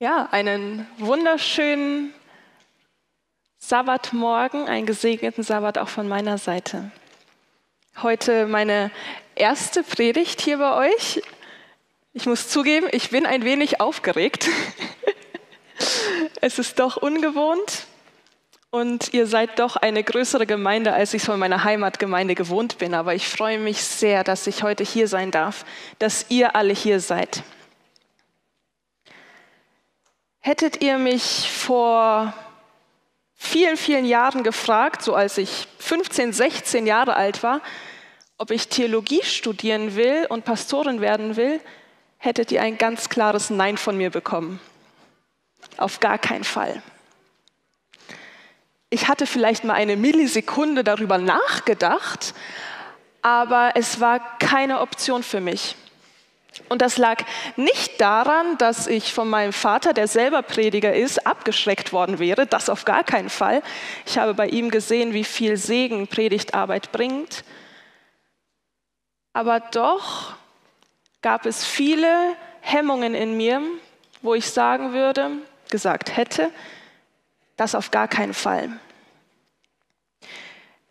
Ja, einen wunderschönen Sabbatmorgen, einen gesegneten Sabbat auch von meiner Seite. Heute meine erste Predigt hier bei euch. Ich muss zugeben, ich bin ein wenig aufgeregt. es ist doch ungewohnt und ihr seid doch eine größere Gemeinde, als ich es von meiner Heimatgemeinde gewohnt bin. Aber ich freue mich sehr, dass ich heute hier sein darf, dass ihr alle hier seid. Hättet ihr mich vor vielen, vielen Jahren gefragt, so als ich 15, 16 Jahre alt war, ob ich Theologie studieren will und Pastorin werden will, hättet ihr ein ganz klares Nein von mir bekommen. Auf gar keinen Fall. Ich hatte vielleicht mal eine Millisekunde darüber nachgedacht, aber es war keine Option für mich. Und das lag nicht daran, dass ich von meinem Vater, der selber Prediger ist, abgeschreckt worden wäre, das auf gar keinen Fall. Ich habe bei ihm gesehen, wie viel Segen Predigtarbeit bringt. Aber doch gab es viele Hemmungen in mir, wo ich sagen würde, gesagt hätte, das auf gar keinen Fall.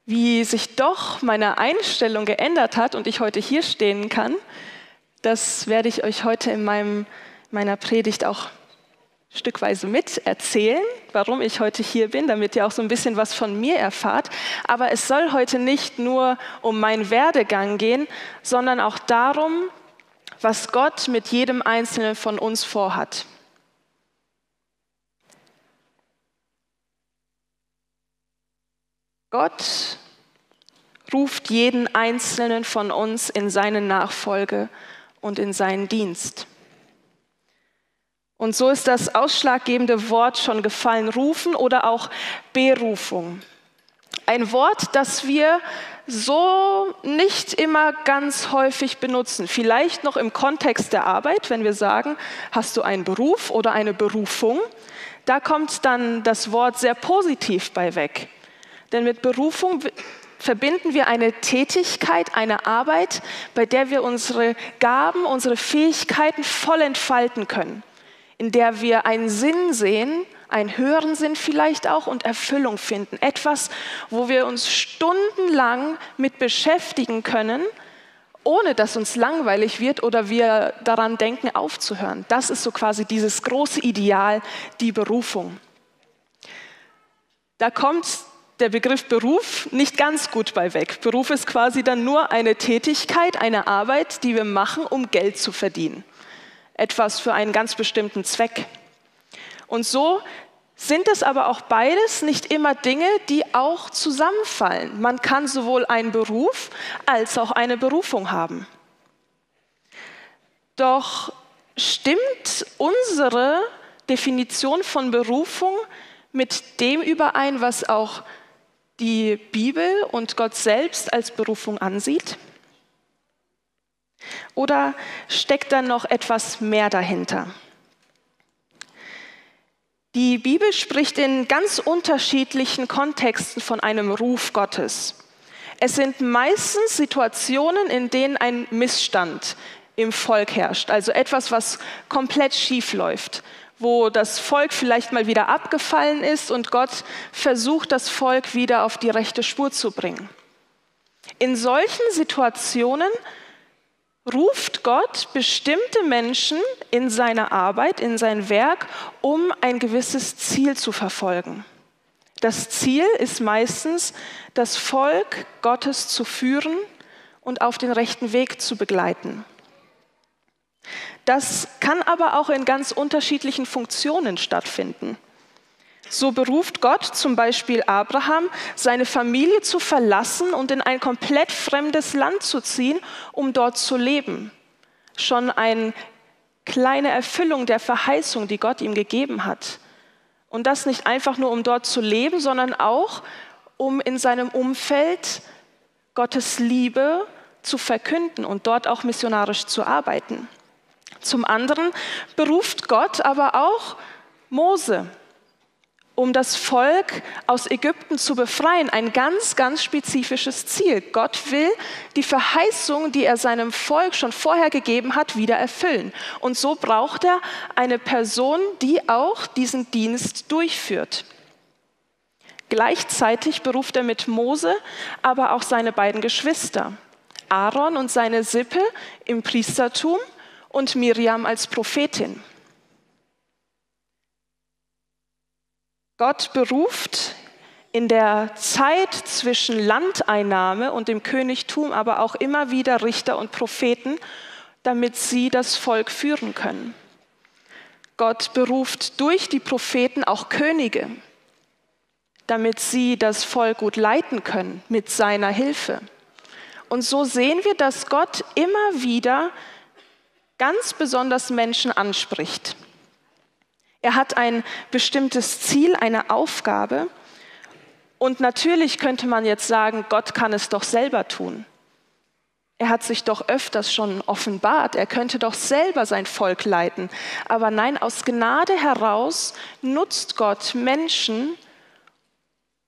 Wie sich doch meine Einstellung geändert hat und ich heute hier stehen kann, das werde ich euch heute in meinem, meiner Predigt auch stückweise mit erzählen, warum ich heute hier bin, damit ihr auch so ein bisschen was von mir erfahrt. Aber es soll heute nicht nur um meinen Werdegang gehen, sondern auch darum, was Gott mit jedem Einzelnen von uns vorhat. Gott ruft jeden Einzelnen von uns in seine Nachfolge und in seinen Dienst. Und so ist das ausschlaggebende Wort schon gefallen, rufen oder auch Berufung. Ein Wort, das wir so nicht immer ganz häufig benutzen. Vielleicht noch im Kontext der Arbeit, wenn wir sagen, hast du einen Beruf oder eine Berufung, da kommt dann das Wort sehr positiv bei weg. Denn mit Berufung verbinden wir eine Tätigkeit, eine Arbeit, bei der wir unsere Gaben, unsere Fähigkeiten voll entfalten können, in der wir einen Sinn sehen, einen höheren Sinn vielleicht auch und Erfüllung finden. Etwas, wo wir uns stundenlang mit beschäftigen können, ohne dass uns langweilig wird oder wir daran denken, aufzuhören. Das ist so quasi dieses große Ideal, die Berufung. Da kommt der Begriff Beruf nicht ganz gut bei weg. Beruf ist quasi dann nur eine Tätigkeit, eine Arbeit, die wir machen, um Geld zu verdienen. Etwas für einen ganz bestimmten Zweck. Und so sind es aber auch beides nicht immer Dinge, die auch zusammenfallen. Man kann sowohl einen Beruf als auch eine Berufung haben. Doch stimmt unsere Definition von Berufung mit dem überein, was auch die Bibel und Gott selbst als Berufung ansieht? Oder steckt da noch etwas mehr dahinter? Die Bibel spricht in ganz unterschiedlichen Kontexten von einem Ruf Gottes. Es sind meistens Situationen, in denen ein Missstand im Volk herrscht, also etwas, was komplett schief läuft wo das Volk vielleicht mal wieder abgefallen ist und Gott versucht, das Volk wieder auf die rechte Spur zu bringen. In solchen Situationen ruft Gott bestimmte Menschen in seine Arbeit, in sein Werk, um ein gewisses Ziel zu verfolgen. Das Ziel ist meistens, das Volk Gottes zu führen und auf den rechten Weg zu begleiten. Das kann aber auch in ganz unterschiedlichen Funktionen stattfinden. So beruft Gott zum Beispiel Abraham, seine Familie zu verlassen und in ein komplett fremdes Land zu ziehen, um dort zu leben. Schon eine kleine Erfüllung der Verheißung, die Gott ihm gegeben hat. Und das nicht einfach nur, um dort zu leben, sondern auch, um in seinem Umfeld Gottes Liebe zu verkünden und dort auch missionarisch zu arbeiten. Zum anderen beruft Gott aber auch Mose. um das Volk aus Ägypten zu befreien, ein ganz, ganz spezifisches Ziel. Gott will die Verheißung, die er seinem Volk schon vorher gegeben hat, wieder erfüllen. Und so braucht er eine Person, die auch diesen Dienst durchführt. Gleichzeitig beruft er mit Mose aber auch seine beiden Geschwister, Aaron und seine Sippe im Priestertum und Miriam als Prophetin. Gott beruft in der Zeit zwischen Landeinnahme und dem Königtum aber auch immer wieder Richter und Propheten, damit sie das Volk führen können. Gott beruft durch die Propheten auch Könige, damit sie das Volk gut leiten können mit seiner Hilfe. Und so sehen wir, dass Gott immer wieder ganz besonders Menschen anspricht. Er hat ein bestimmtes Ziel, eine Aufgabe. Und natürlich könnte man jetzt sagen, Gott kann es doch selber tun. Er hat sich doch öfters schon offenbart, er könnte doch selber sein Volk leiten. Aber nein, aus Gnade heraus nutzt Gott Menschen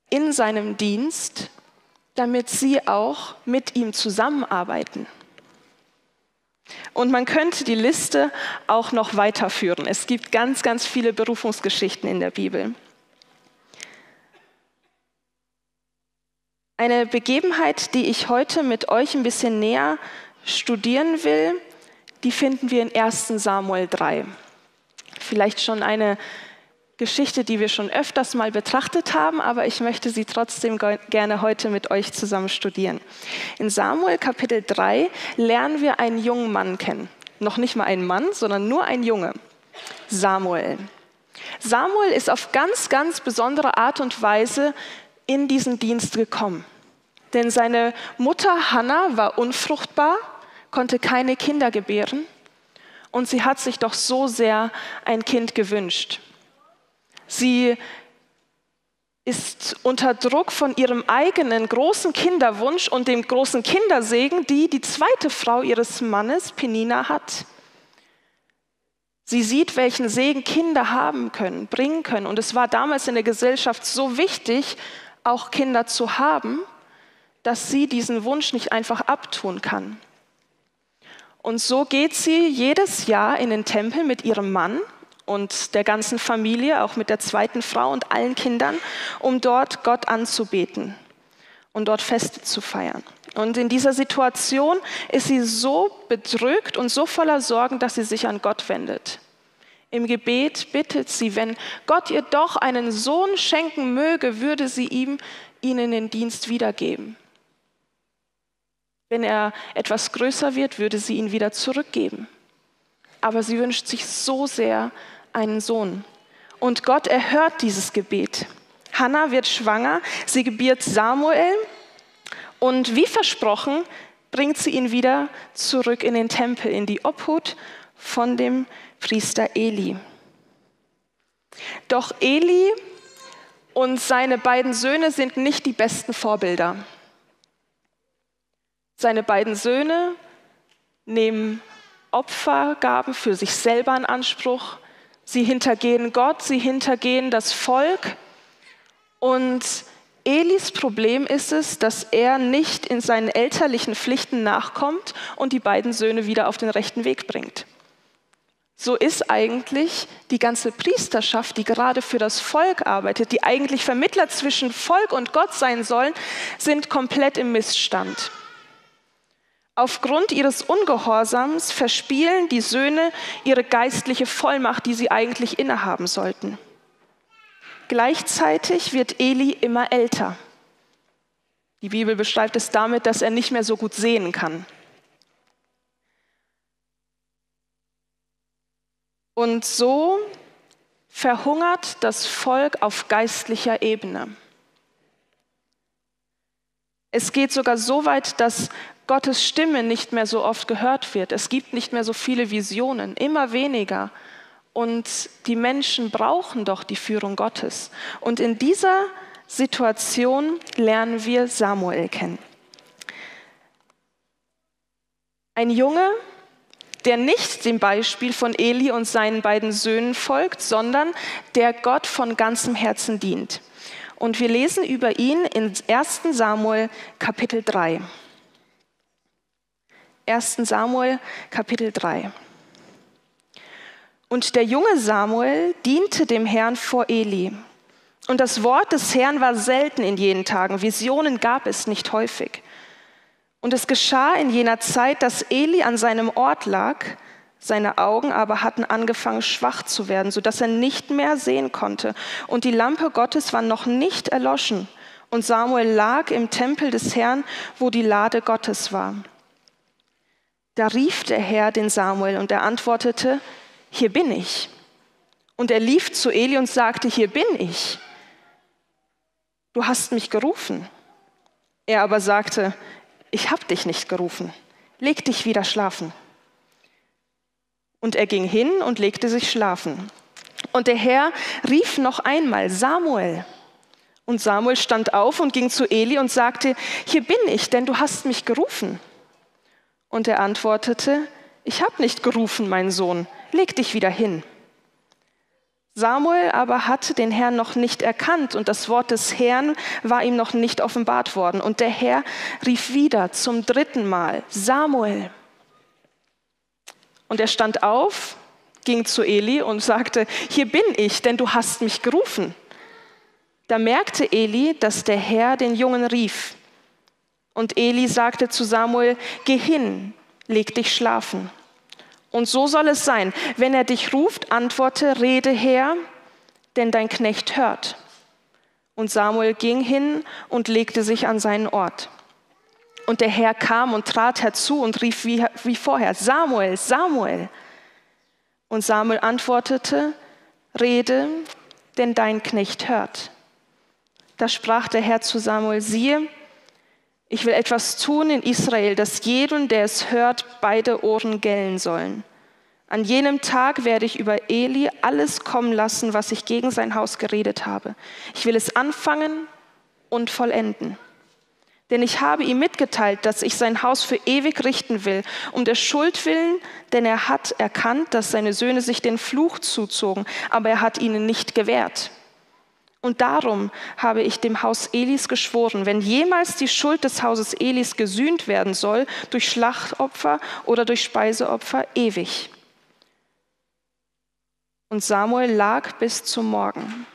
in seinem Dienst, damit sie auch mit ihm zusammenarbeiten. Und man könnte die Liste auch noch weiterführen. Es gibt ganz, ganz viele Berufungsgeschichten in der Bibel. Eine Begebenheit, die ich heute mit euch ein bisschen näher studieren will, die finden wir in 1 Samuel 3. Vielleicht schon eine Geschichte, die wir schon öfters mal betrachtet haben, aber ich möchte sie trotzdem gerne heute mit euch zusammen studieren. In Samuel Kapitel 3 lernen wir einen jungen Mann kennen. Noch nicht mal einen Mann, sondern nur ein Junge. Samuel. Samuel ist auf ganz, ganz besondere Art und Weise in diesen Dienst gekommen. Denn seine Mutter Hannah war unfruchtbar, konnte keine Kinder gebären und sie hat sich doch so sehr ein Kind gewünscht. Sie ist unter Druck von ihrem eigenen großen Kinderwunsch und dem großen Kindersegen, die die zweite Frau ihres Mannes, Penina, hat. Sie sieht, welchen Segen Kinder haben können, bringen können. Und es war damals in der Gesellschaft so wichtig, auch Kinder zu haben, dass sie diesen Wunsch nicht einfach abtun kann. Und so geht sie jedes Jahr in den Tempel mit ihrem Mann und der ganzen Familie, auch mit der zweiten Frau und allen Kindern, um dort Gott anzubeten und dort Feste zu feiern. Und in dieser Situation ist sie so bedrückt und so voller Sorgen, dass sie sich an Gott wendet. Im Gebet bittet sie, wenn Gott ihr doch einen Sohn schenken möge, würde sie ihm ihnen den Dienst wiedergeben. Wenn er etwas größer wird, würde sie ihn wieder zurückgeben. Aber sie wünscht sich so sehr, einen Sohn. Und Gott erhört dieses Gebet. Hannah wird schwanger, sie gebiert Samuel und wie versprochen bringt sie ihn wieder zurück in den Tempel, in die Obhut von dem Priester Eli. Doch Eli und seine beiden Söhne sind nicht die besten Vorbilder. Seine beiden Söhne nehmen Opfergaben für sich selber in Anspruch Sie hintergehen Gott, sie hintergehen das Volk. Und Elis Problem ist es, dass er nicht in seinen elterlichen Pflichten nachkommt und die beiden Söhne wieder auf den rechten Weg bringt. So ist eigentlich die ganze Priesterschaft, die gerade für das Volk arbeitet, die eigentlich Vermittler zwischen Volk und Gott sein sollen, sind komplett im Missstand. Aufgrund ihres Ungehorsams verspielen die Söhne ihre geistliche Vollmacht, die sie eigentlich innehaben sollten. Gleichzeitig wird Eli immer älter. Die Bibel beschreibt es damit, dass er nicht mehr so gut sehen kann. Und so verhungert das Volk auf geistlicher Ebene. Es geht sogar so weit, dass Gottes Stimme nicht mehr so oft gehört wird. Es gibt nicht mehr so viele Visionen, immer weniger. Und die Menschen brauchen doch die Führung Gottes. Und in dieser Situation lernen wir Samuel kennen. Ein Junge, der nicht dem Beispiel von Eli und seinen beiden Söhnen folgt, sondern der Gott von ganzem Herzen dient. Und wir lesen über ihn in 1 Samuel Kapitel 3. 1 Samuel Kapitel 3. Und der junge Samuel diente dem Herrn vor Eli. Und das Wort des Herrn war selten in jenen Tagen. Visionen gab es nicht häufig. Und es geschah in jener Zeit, dass Eli an seinem Ort lag, seine Augen aber hatten angefangen schwach zu werden, sodass er nicht mehr sehen konnte. Und die Lampe Gottes war noch nicht erloschen. Und Samuel lag im Tempel des Herrn, wo die Lade Gottes war. Da rief der Herr den Samuel und er antwortete, hier bin ich. Und er lief zu Eli und sagte, hier bin ich. Du hast mich gerufen. Er aber sagte, ich habe dich nicht gerufen. Leg dich wieder schlafen. Und er ging hin und legte sich schlafen. Und der Herr rief noch einmal, Samuel. Und Samuel stand auf und ging zu Eli und sagte, hier bin ich, denn du hast mich gerufen. Und er antwortete, ich habe nicht gerufen, mein Sohn, leg dich wieder hin. Samuel aber hatte den Herrn noch nicht erkannt und das Wort des Herrn war ihm noch nicht offenbart worden. Und der Herr rief wieder zum dritten Mal, Samuel. Und er stand auf, ging zu Eli und sagte, hier bin ich, denn du hast mich gerufen. Da merkte Eli, dass der Herr den Jungen rief. Und Eli sagte zu Samuel, geh hin, leg dich schlafen. Und so soll es sein, wenn er dich ruft, antworte, rede her, denn dein Knecht hört. Und Samuel ging hin und legte sich an seinen Ort. Und der Herr kam und trat herzu und rief wie, wie vorher, Samuel, Samuel. Und Samuel antwortete, rede, denn dein Knecht hört. Da sprach der Herr zu Samuel, siehe, ich will etwas tun in Israel, dass jedem, der es hört, beide Ohren gellen sollen. An jenem Tag werde ich über Eli alles kommen lassen, was ich gegen sein Haus geredet habe. Ich will es anfangen und vollenden. Denn ich habe ihm mitgeteilt, dass ich sein Haus für ewig richten will, um der Schuld willen, denn er hat erkannt, dass seine Söhne sich den Fluch zuzogen, aber er hat ihnen nicht gewährt. Und darum habe ich dem Haus Elis geschworen, wenn jemals die Schuld des Hauses Elis gesühnt werden soll, durch Schlachtopfer oder durch Speiseopfer, ewig. Und Samuel lag bis zum Morgen.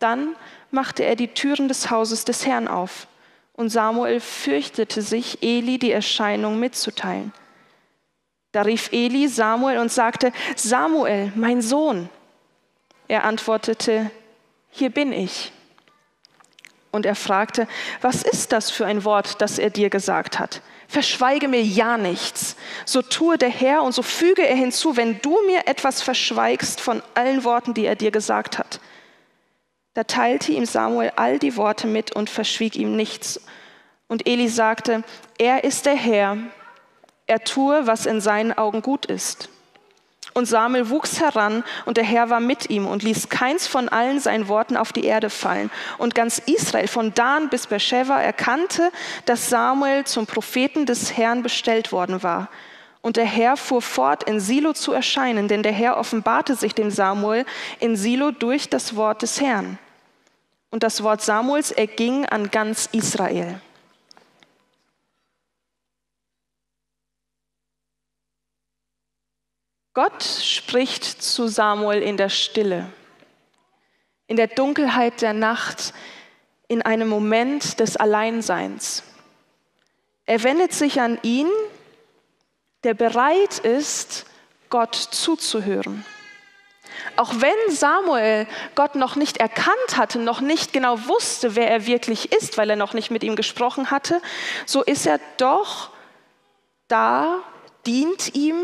Dann machte er die Türen des Hauses des Herrn auf. Und Samuel fürchtete sich, Eli die Erscheinung mitzuteilen. Da rief Eli Samuel und sagte, Samuel, mein Sohn. Er antwortete, hier bin ich. Und er fragte, was ist das für ein Wort, das er dir gesagt hat? Verschweige mir ja nichts. So tue der Herr und so füge er hinzu, wenn du mir etwas verschweigst von allen Worten, die er dir gesagt hat. Da teilte ihm Samuel all die Worte mit und verschwieg ihm nichts. Und Eli sagte, er ist der Herr, er tue, was in seinen Augen gut ist. Und Samuel wuchs heran und der Herr war mit ihm und ließ keins von allen seinen Worten auf die Erde fallen. Und ganz Israel von Dan bis Beersheba erkannte, dass Samuel zum Propheten des Herrn bestellt worden war. Und der Herr fuhr fort, in Silo zu erscheinen, denn der Herr offenbarte sich dem Samuel in Silo durch das Wort des Herrn. Und das Wort Samuels erging an ganz Israel. Gott spricht zu Samuel in der Stille, in der Dunkelheit der Nacht, in einem Moment des Alleinseins. Er wendet sich an ihn, der bereit ist, Gott zuzuhören. Auch wenn Samuel Gott noch nicht erkannt hatte, noch nicht genau wusste, wer er wirklich ist, weil er noch nicht mit ihm gesprochen hatte, so ist er doch da, dient ihm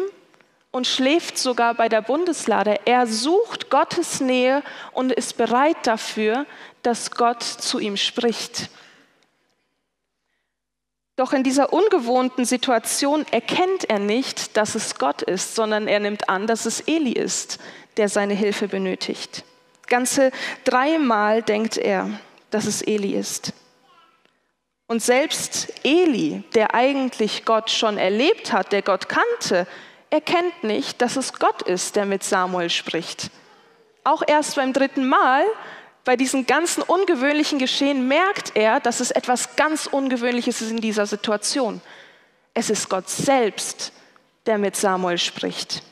und schläft sogar bei der Bundeslade. Er sucht Gottes Nähe und ist bereit dafür, dass Gott zu ihm spricht. Doch in dieser ungewohnten Situation erkennt er nicht, dass es Gott ist, sondern er nimmt an, dass es Eli ist, der seine Hilfe benötigt. Ganze dreimal denkt er, dass es Eli ist. Und selbst Eli, der eigentlich Gott schon erlebt hat, der Gott kannte, erkennt nicht, dass es Gott ist, der mit Samuel spricht. Auch erst beim dritten Mal, bei diesem ganzen ungewöhnlichen Geschehen, merkt er, dass es etwas ganz Ungewöhnliches ist in dieser Situation. Es ist Gott selbst, der mit Samuel spricht.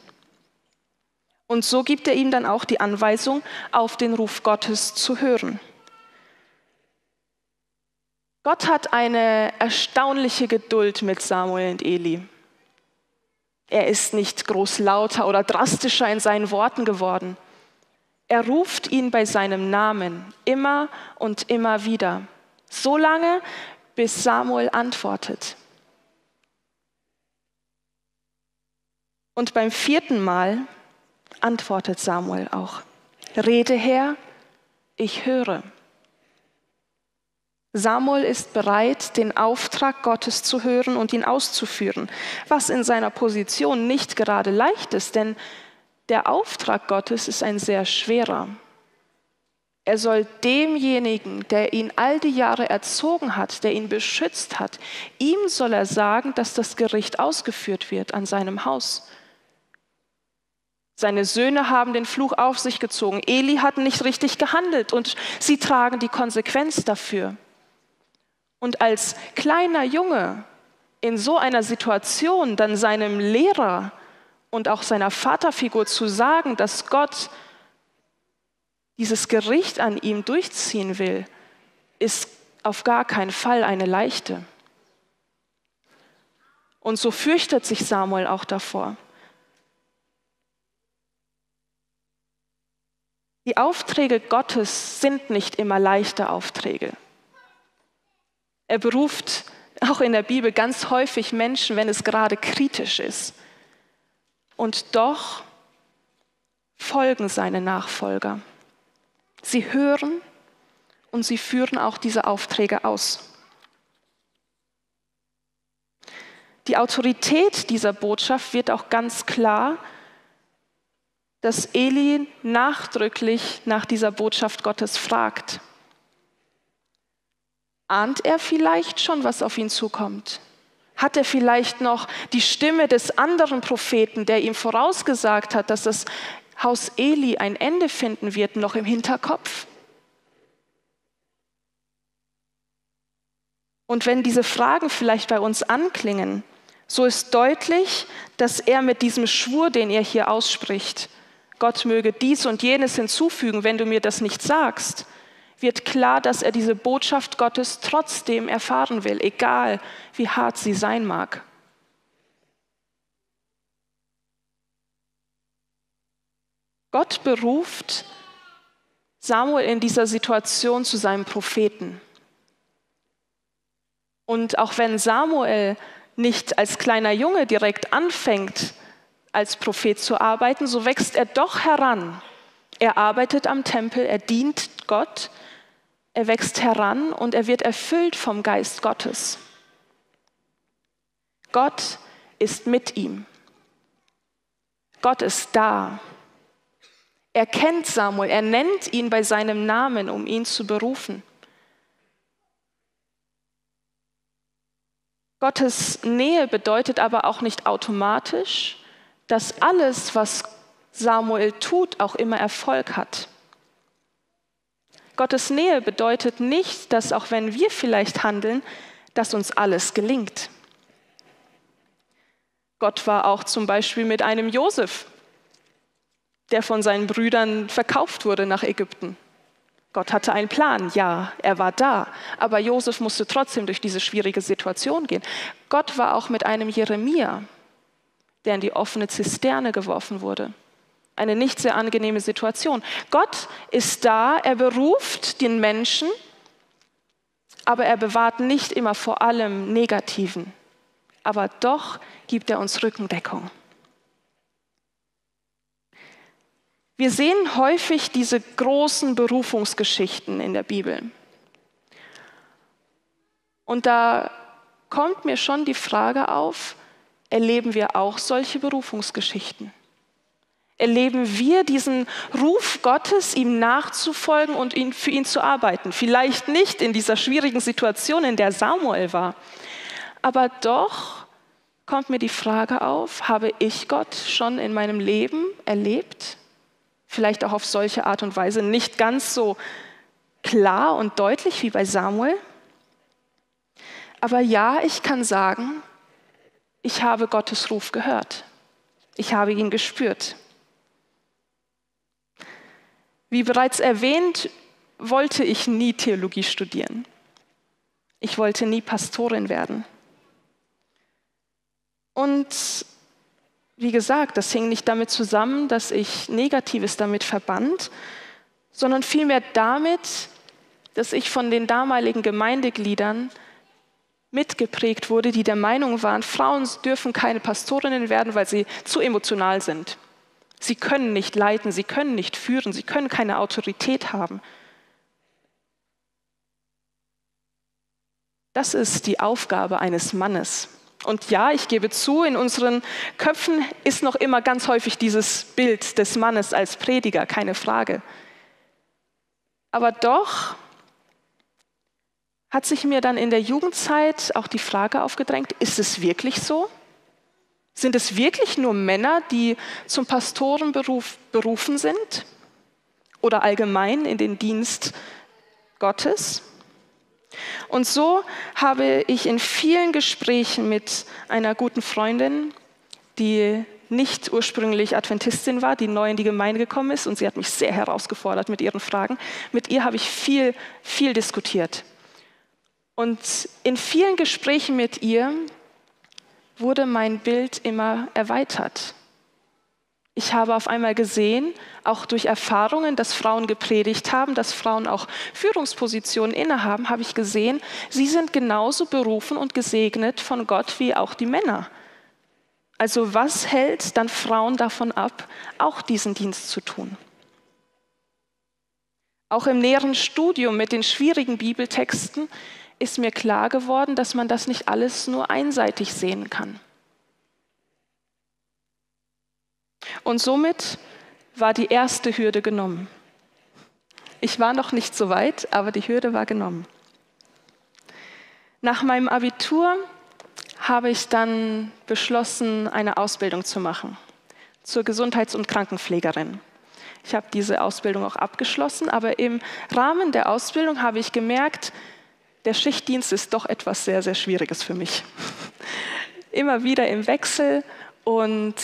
Und so gibt er ihm dann auch die Anweisung, auf den Ruf Gottes zu hören. Gott hat eine erstaunliche Geduld mit Samuel und Eli. Er ist nicht groß lauter oder drastischer in seinen Worten geworden. Er ruft ihn bei seinem Namen immer und immer wieder, so lange, bis Samuel antwortet. Und beim vierten Mal antwortet Samuel auch, Rede her, ich höre. Samuel ist bereit, den Auftrag Gottes zu hören und ihn auszuführen, was in seiner Position nicht gerade leicht ist, denn der Auftrag Gottes ist ein sehr schwerer. Er soll demjenigen, der ihn all die Jahre erzogen hat, der ihn beschützt hat, ihm soll er sagen, dass das Gericht ausgeführt wird an seinem Haus. Seine Söhne haben den Fluch auf sich gezogen. Eli hat nicht richtig gehandelt und sie tragen die Konsequenz dafür. Und als kleiner Junge in so einer Situation dann seinem Lehrer und auch seiner Vaterfigur zu sagen, dass Gott dieses Gericht an ihm durchziehen will, ist auf gar keinen Fall eine leichte. Und so fürchtet sich Samuel auch davor. Die Aufträge Gottes sind nicht immer leichte Aufträge. Er beruft auch in der Bibel ganz häufig Menschen, wenn es gerade kritisch ist. Und doch folgen seine Nachfolger. Sie hören und sie führen auch diese Aufträge aus. Die Autorität dieser Botschaft wird auch ganz klar dass Eli nachdrücklich nach dieser Botschaft Gottes fragt. Ahnt er vielleicht schon, was auf ihn zukommt? Hat er vielleicht noch die Stimme des anderen Propheten, der ihm vorausgesagt hat, dass das Haus Eli ein Ende finden wird, noch im Hinterkopf? Und wenn diese Fragen vielleicht bei uns anklingen, so ist deutlich, dass er mit diesem Schwur, den er hier ausspricht, Gott möge dies und jenes hinzufügen, wenn du mir das nicht sagst, wird klar, dass er diese Botschaft Gottes trotzdem erfahren will, egal wie hart sie sein mag. Gott beruft Samuel in dieser Situation zu seinem Propheten. Und auch wenn Samuel nicht als kleiner Junge direkt anfängt, als Prophet zu arbeiten, so wächst er doch heran. Er arbeitet am Tempel, er dient Gott, er wächst heran und er wird erfüllt vom Geist Gottes. Gott ist mit ihm. Gott ist da. Er kennt Samuel, er nennt ihn bei seinem Namen, um ihn zu berufen. Gottes Nähe bedeutet aber auch nicht automatisch, dass alles, was Samuel tut, auch immer Erfolg hat. Gottes Nähe bedeutet nicht, dass auch wenn wir vielleicht handeln, dass uns alles gelingt. Gott war auch zum Beispiel mit einem Josef, der von seinen Brüdern verkauft wurde nach Ägypten. Gott hatte einen Plan, ja, er war da, aber Josef musste trotzdem durch diese schwierige Situation gehen. Gott war auch mit einem Jeremia, der in die offene Zisterne geworfen wurde. Eine nicht sehr angenehme Situation. Gott ist da, er beruft den Menschen, aber er bewahrt nicht immer vor allem Negativen. Aber doch gibt er uns Rückendeckung. Wir sehen häufig diese großen Berufungsgeschichten in der Bibel. Und da kommt mir schon die Frage auf, erleben wir auch solche Berufungsgeschichten. Erleben wir diesen Ruf Gottes, ihm nachzufolgen und ihn, für ihn zu arbeiten. Vielleicht nicht in dieser schwierigen Situation, in der Samuel war, aber doch kommt mir die Frage auf, habe ich Gott schon in meinem Leben erlebt? Vielleicht auch auf solche Art und Weise, nicht ganz so klar und deutlich wie bei Samuel. Aber ja, ich kann sagen, ich habe Gottes Ruf gehört. Ich habe ihn gespürt. Wie bereits erwähnt, wollte ich nie Theologie studieren. Ich wollte nie Pastorin werden. Und wie gesagt, das hing nicht damit zusammen, dass ich Negatives damit verband, sondern vielmehr damit, dass ich von den damaligen Gemeindegliedern mitgeprägt wurde, die der Meinung waren, Frauen dürfen keine Pastorinnen werden, weil sie zu emotional sind. Sie können nicht leiten, sie können nicht führen, sie können keine Autorität haben. Das ist die Aufgabe eines Mannes. Und ja, ich gebe zu, in unseren Köpfen ist noch immer ganz häufig dieses Bild des Mannes als Prediger, keine Frage. Aber doch hat sich mir dann in der Jugendzeit auch die Frage aufgedrängt, ist es wirklich so? Sind es wirklich nur Männer, die zum Pastorenberuf berufen sind? Oder allgemein in den Dienst Gottes? Und so habe ich in vielen Gesprächen mit einer guten Freundin, die nicht ursprünglich Adventistin war, die neu in die Gemeinde gekommen ist und sie hat mich sehr herausgefordert mit ihren Fragen. Mit ihr habe ich viel, viel diskutiert. Und in vielen Gesprächen mit ihr wurde mein Bild immer erweitert. Ich habe auf einmal gesehen, auch durch Erfahrungen, dass Frauen gepredigt haben, dass Frauen auch Führungspositionen innehaben, habe ich gesehen, sie sind genauso berufen und gesegnet von Gott wie auch die Männer. Also was hält dann Frauen davon ab, auch diesen Dienst zu tun? Auch im näheren Studium mit den schwierigen Bibeltexten ist mir klar geworden, dass man das nicht alles nur einseitig sehen kann. Und somit war die erste Hürde genommen. Ich war noch nicht so weit, aber die Hürde war genommen. Nach meinem Abitur habe ich dann beschlossen, eine Ausbildung zu machen zur Gesundheits- und Krankenpflegerin. Ich habe diese Ausbildung auch abgeschlossen, aber im Rahmen der Ausbildung habe ich gemerkt, der Schichtdienst ist doch etwas sehr, sehr Schwieriges für mich. Immer wieder im Wechsel und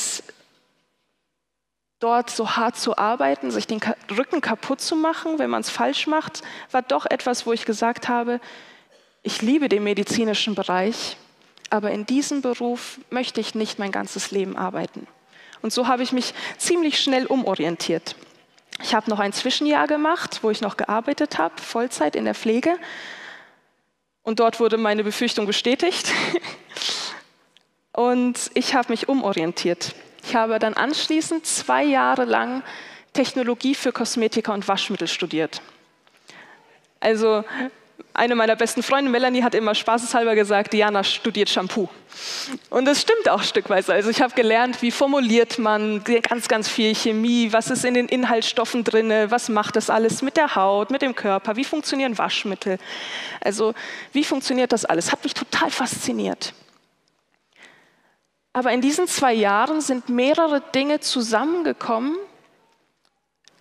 dort so hart zu arbeiten, sich den Rücken kaputt zu machen, wenn man es falsch macht, war doch etwas, wo ich gesagt habe, ich liebe den medizinischen Bereich, aber in diesem Beruf möchte ich nicht mein ganzes Leben arbeiten. Und so habe ich mich ziemlich schnell umorientiert. Ich habe noch ein Zwischenjahr gemacht, wo ich noch gearbeitet habe, Vollzeit in der Pflege. Und dort wurde meine Befürchtung bestätigt. Und ich habe mich umorientiert. Ich habe dann anschließend zwei Jahre lang Technologie für Kosmetika und Waschmittel studiert. Also eine meiner besten Freunde, Melanie, hat immer spaßeshalber gesagt, Diana studiert Shampoo. Und das stimmt auch stückweise. Also ich habe gelernt, wie formuliert man ganz, ganz viel Chemie, was ist in den Inhaltsstoffen drin, was macht das alles mit der Haut, mit dem Körper, wie funktionieren Waschmittel. Also wie funktioniert das alles? Hat mich total fasziniert. Aber in diesen zwei Jahren sind mehrere Dinge zusammengekommen,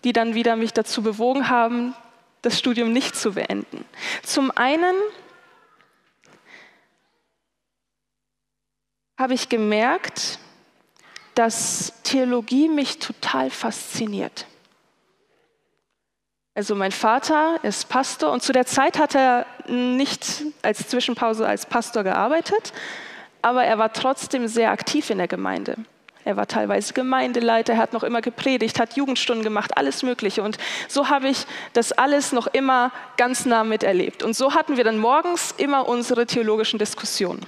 die dann wieder mich dazu bewogen haben, das Studium nicht zu beenden. Zum einen habe ich gemerkt, dass Theologie mich total fasziniert. Also mein Vater ist Pastor und zu der Zeit hat er nicht als Zwischenpause als Pastor gearbeitet, aber er war trotzdem sehr aktiv in der Gemeinde. Er war teilweise Gemeindeleiter, er hat noch immer gepredigt, hat Jugendstunden gemacht, alles Mögliche. Und so habe ich das alles noch immer ganz nah miterlebt. Und so hatten wir dann morgens immer unsere theologischen Diskussionen.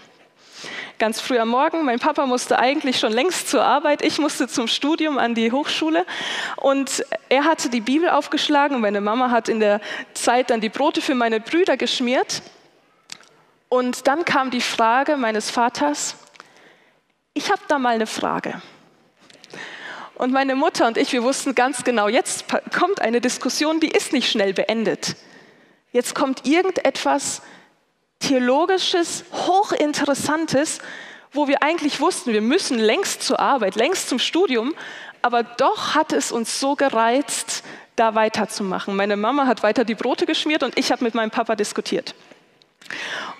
Ganz früh am Morgen, mein Papa musste eigentlich schon längst zur Arbeit, ich musste zum Studium an die Hochschule und er hatte die Bibel aufgeschlagen und meine Mama hat in der Zeit dann die Brote für meine Brüder geschmiert. Und dann kam die Frage meines Vaters, ich habe da mal eine Frage. Und meine Mutter und ich, wir wussten ganz genau, jetzt kommt eine Diskussion, die ist nicht schnell beendet. Jetzt kommt irgendetwas Theologisches, Hochinteressantes, wo wir eigentlich wussten, wir müssen längst zur Arbeit, längst zum Studium, aber doch hat es uns so gereizt, da weiterzumachen. Meine Mama hat weiter die Brote geschmiert und ich habe mit meinem Papa diskutiert.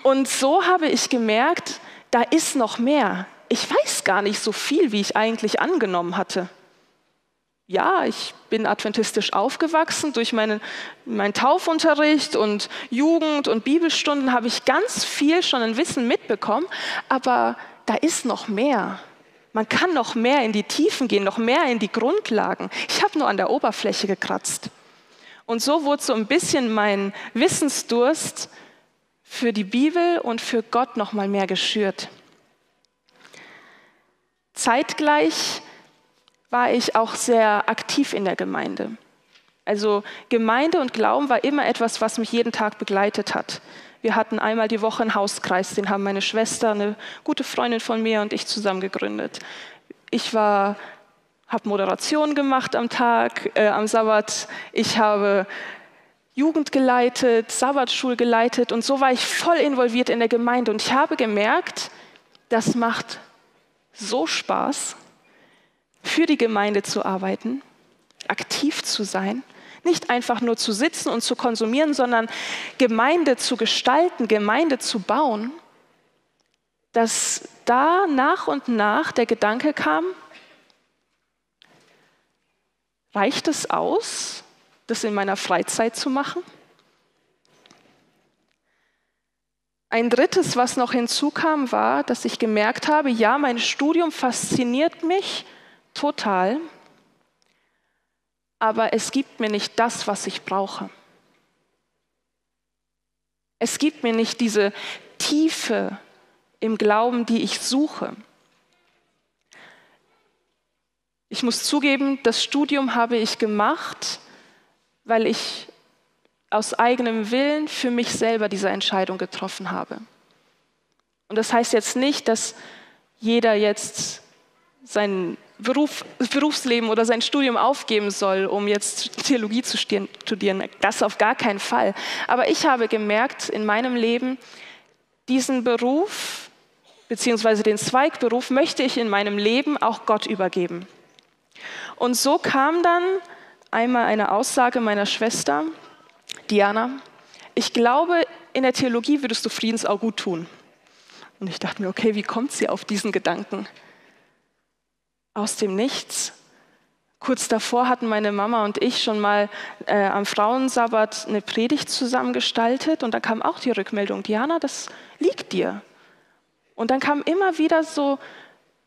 Und so habe ich gemerkt, da ist noch mehr. Ich weiß gar nicht so viel, wie ich eigentlich angenommen hatte. Ja, ich bin adventistisch aufgewachsen. Durch meinen, meinen Taufunterricht und Jugend und Bibelstunden habe ich ganz viel schon an Wissen mitbekommen, aber da ist noch mehr. Man kann noch mehr in die Tiefen gehen, noch mehr in die Grundlagen. Ich habe nur an der Oberfläche gekratzt. Und so wurde so ein bisschen mein Wissensdurst für die Bibel und für Gott noch mal mehr geschürt. Zeitgleich war ich auch sehr aktiv in der Gemeinde. Also Gemeinde und Glauben war immer etwas, was mich jeden Tag begleitet hat. Wir hatten einmal die Woche einen Hauskreis, den haben meine Schwester, eine gute Freundin von mir und ich zusammen gegründet. Ich war, habe Moderation gemacht am Tag, äh, am Sabbat. Ich habe Jugend geleitet, Sabbatschul geleitet und so war ich voll involviert in der Gemeinde und ich habe gemerkt, das macht so Spaß für die Gemeinde zu arbeiten, aktiv zu sein, nicht einfach nur zu sitzen und zu konsumieren, sondern Gemeinde zu gestalten, Gemeinde zu bauen, dass da nach und nach der Gedanke kam, reicht es aus, das in meiner Freizeit zu machen? Ein drittes, was noch hinzukam, war, dass ich gemerkt habe, ja, mein Studium fasziniert mich total, aber es gibt mir nicht das, was ich brauche. Es gibt mir nicht diese Tiefe im Glauben, die ich suche. Ich muss zugeben, das Studium habe ich gemacht, weil ich aus eigenem Willen für mich selber diese Entscheidung getroffen habe. Und das heißt jetzt nicht, dass jeder jetzt sein Beruf, Berufsleben oder sein Studium aufgeben soll, um jetzt Theologie zu studieren. Das auf gar keinen Fall. Aber ich habe gemerkt in meinem Leben, diesen Beruf beziehungsweise den Zweigberuf möchte ich in meinem Leben auch Gott übergeben. Und so kam dann einmal eine Aussage meiner Schwester, Diana, ich glaube, in der Theologie würdest du Friedens auch gut tun. Und ich dachte mir, okay, wie kommt sie auf diesen Gedanken? aus dem Nichts. Kurz davor hatten meine Mama und ich schon mal äh, am Frauensabbat eine Predigt zusammen gestaltet und da kam auch die Rückmeldung, Diana, das liegt dir. Und dann kamen immer wieder so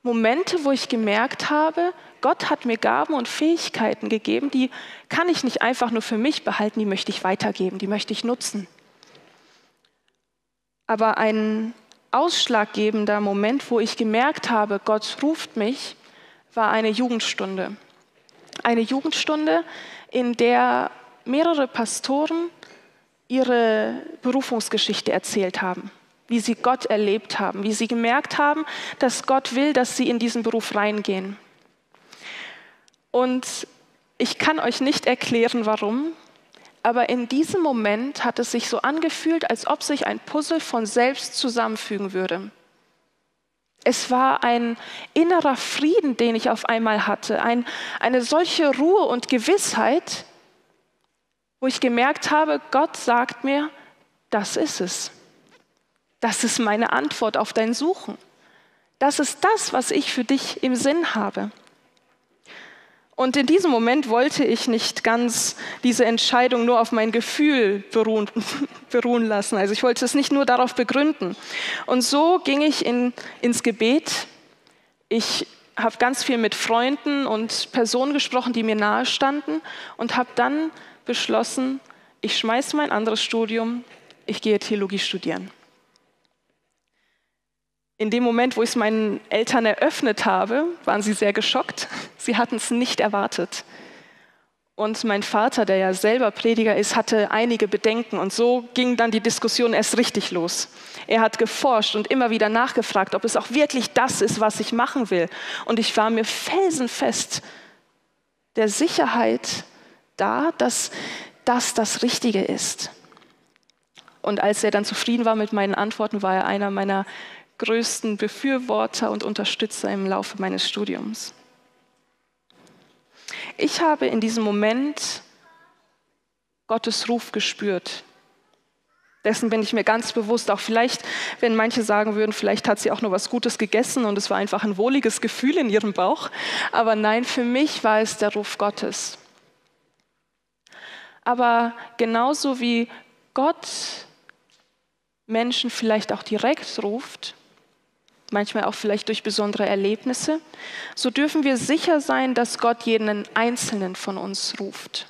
Momente, wo ich gemerkt habe, Gott hat mir Gaben und Fähigkeiten gegeben, die kann ich nicht einfach nur für mich behalten, die möchte ich weitergeben, die möchte ich nutzen. Aber ein ausschlaggebender Moment, wo ich gemerkt habe, Gott ruft mich, war eine Jugendstunde. Eine Jugendstunde, in der mehrere Pastoren ihre Berufungsgeschichte erzählt haben, wie sie Gott erlebt haben, wie sie gemerkt haben, dass Gott will, dass sie in diesen Beruf reingehen. Und ich kann euch nicht erklären, warum, aber in diesem Moment hat es sich so angefühlt, als ob sich ein Puzzle von selbst zusammenfügen würde. Es war ein innerer Frieden, den ich auf einmal hatte, ein, eine solche Ruhe und Gewissheit, wo ich gemerkt habe, Gott sagt mir, das ist es. Das ist meine Antwort auf dein Suchen. Das ist das, was ich für dich im Sinn habe. Und in diesem Moment wollte ich nicht ganz diese Entscheidung nur auf mein Gefühl beruhen, beruhen lassen. Also ich wollte es nicht nur darauf begründen. Und so ging ich in, ins Gebet. Ich habe ganz viel mit Freunden und Personen gesprochen, die mir nahe standen und habe dann beschlossen, ich schmeiße mein anderes Studium, ich gehe Theologie studieren in dem Moment, wo ich es meinen Eltern eröffnet habe, waren sie sehr geschockt. Sie hatten es nicht erwartet. Und mein Vater, der ja selber Prediger ist, hatte einige Bedenken. Und so ging dann die Diskussion erst richtig los. Er hat geforscht und immer wieder nachgefragt, ob es auch wirklich das ist, was ich machen will. Und ich war mir felsenfest der Sicherheit da, dass das das Richtige ist. Und als er dann zufrieden war mit meinen Antworten, war er einer meiner größten Befürworter und Unterstützer im Laufe meines Studiums. Ich habe in diesem Moment Gottes Ruf gespürt. Dessen bin ich mir ganz bewusst. Auch vielleicht, wenn manche sagen würden, vielleicht hat sie auch nur was Gutes gegessen und es war einfach ein wohliges Gefühl in ihrem Bauch. Aber nein, für mich war es der Ruf Gottes. Aber genauso wie Gott Menschen vielleicht auch direkt ruft, manchmal auch vielleicht durch besondere Erlebnisse, so dürfen wir sicher sein, dass Gott jeden Einzelnen von uns ruft.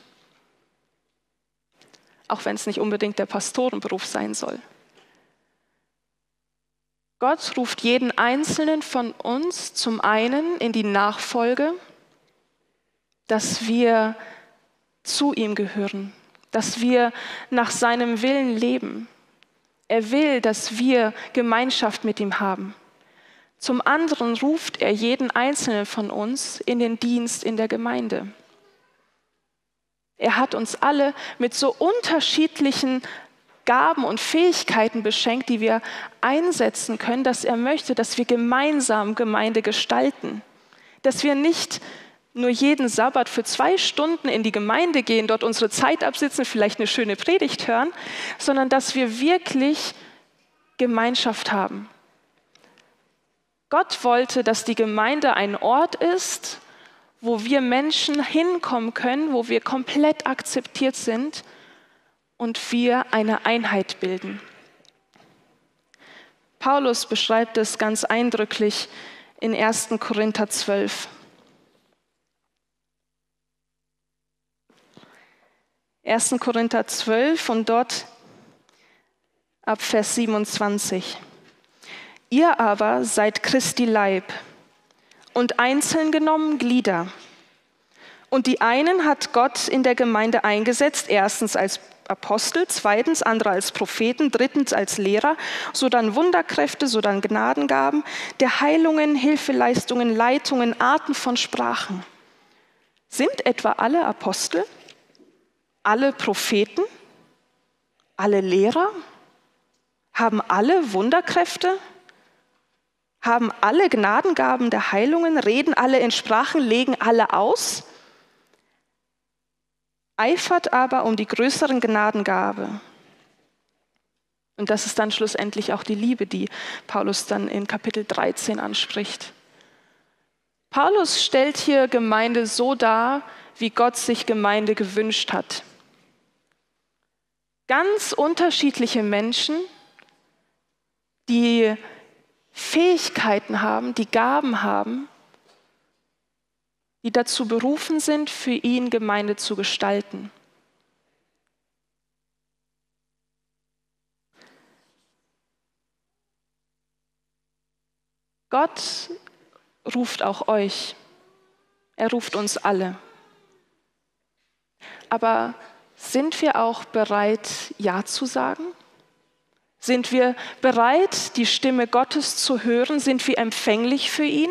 Auch wenn es nicht unbedingt der Pastorenberuf sein soll. Gott ruft jeden Einzelnen von uns zum einen in die Nachfolge, dass wir zu ihm gehören, dass wir nach seinem Willen leben. Er will, dass wir Gemeinschaft mit ihm haben. Zum anderen ruft er jeden einzelnen von uns in den Dienst in der Gemeinde. Er hat uns alle mit so unterschiedlichen Gaben und Fähigkeiten beschenkt, die wir einsetzen können, dass er möchte, dass wir gemeinsam Gemeinde gestalten. Dass wir nicht nur jeden Sabbat für zwei Stunden in die Gemeinde gehen, dort unsere Zeit absitzen, vielleicht eine schöne Predigt hören, sondern dass wir wirklich Gemeinschaft haben. Gott wollte, dass die Gemeinde ein Ort ist, wo wir Menschen hinkommen können, wo wir komplett akzeptiert sind und wir eine Einheit bilden. Paulus beschreibt es ganz eindrücklich in 1. Korinther 12. 1. Korinther 12 und dort ab Vers 27. Ihr aber seid Christi Leib und einzeln genommen Glieder. Und die einen hat Gott in der Gemeinde eingesetzt, erstens als Apostel, zweitens andere als Propheten, drittens als Lehrer, sodann Wunderkräfte, sodann Gnadengaben, der Heilungen, Hilfeleistungen, Leitungen, Arten von Sprachen. Sind etwa alle Apostel, alle Propheten, alle Lehrer? Haben alle Wunderkräfte? Haben alle Gnadengaben der Heilungen, reden alle in Sprachen, legen alle aus, eifert aber um die größeren Gnadengabe. Und das ist dann schlussendlich auch die Liebe, die Paulus dann in Kapitel 13 anspricht. Paulus stellt hier Gemeinde so dar, wie Gott sich Gemeinde gewünscht hat. Ganz unterschiedliche Menschen, die Fähigkeiten haben, die Gaben haben, die dazu berufen sind, für ihn Gemeinde zu gestalten. Gott ruft auch euch. Er ruft uns alle. Aber sind wir auch bereit, Ja zu sagen? Sind wir bereit, die Stimme Gottes zu hören? Sind wir empfänglich für ihn?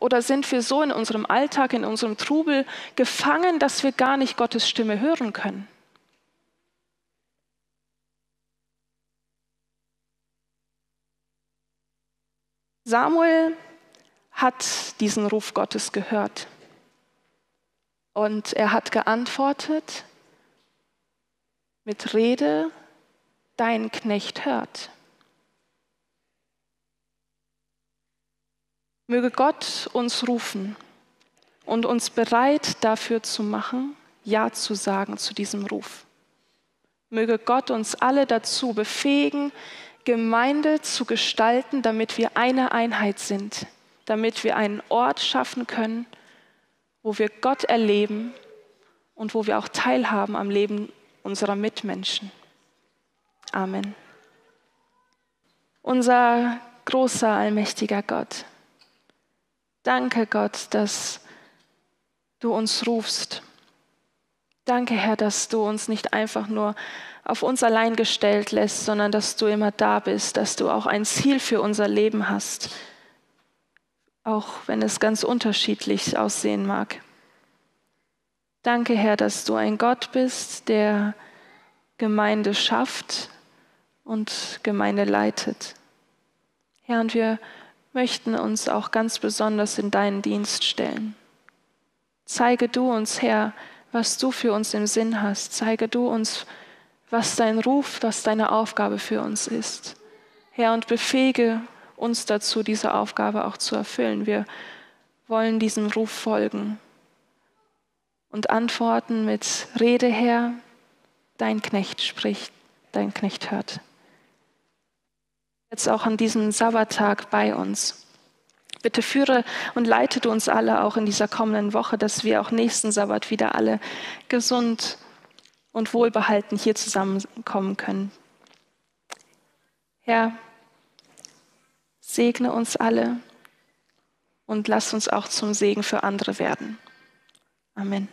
Oder sind wir so in unserem Alltag, in unserem Trubel gefangen, dass wir gar nicht Gottes Stimme hören können? Samuel hat diesen Ruf Gottes gehört und er hat geantwortet mit Rede dein Knecht hört. Möge Gott uns rufen und uns bereit dafür zu machen, Ja zu sagen zu diesem Ruf. Möge Gott uns alle dazu befähigen, Gemeinde zu gestalten, damit wir eine Einheit sind, damit wir einen Ort schaffen können, wo wir Gott erleben und wo wir auch teilhaben am Leben unserer Mitmenschen. Amen. Unser großer, allmächtiger Gott, danke Gott, dass du uns rufst. Danke, Herr, dass du uns nicht einfach nur auf uns allein gestellt lässt, sondern dass du immer da bist, dass du auch ein Ziel für unser Leben hast, auch wenn es ganz unterschiedlich aussehen mag. Danke, Herr, dass du ein Gott bist, der Gemeinde schafft, und Gemeinde leitet. Herr, und wir möchten uns auch ganz besonders in deinen Dienst stellen. Zeige du uns, Herr, was du für uns im Sinn hast. Zeige du uns, was dein Ruf, was deine Aufgabe für uns ist. Herr, und befähige uns dazu, diese Aufgabe auch zu erfüllen. Wir wollen diesem Ruf folgen und antworten mit Rede, Herr, dein Knecht spricht, dein Knecht hört. Jetzt auch an diesem Sabbattag bei uns. Bitte führe und leite du uns alle auch in dieser kommenden Woche, dass wir auch nächsten Sabbat wieder alle gesund und wohlbehalten hier zusammenkommen können. Herr, segne uns alle und lass uns auch zum Segen für andere werden. Amen.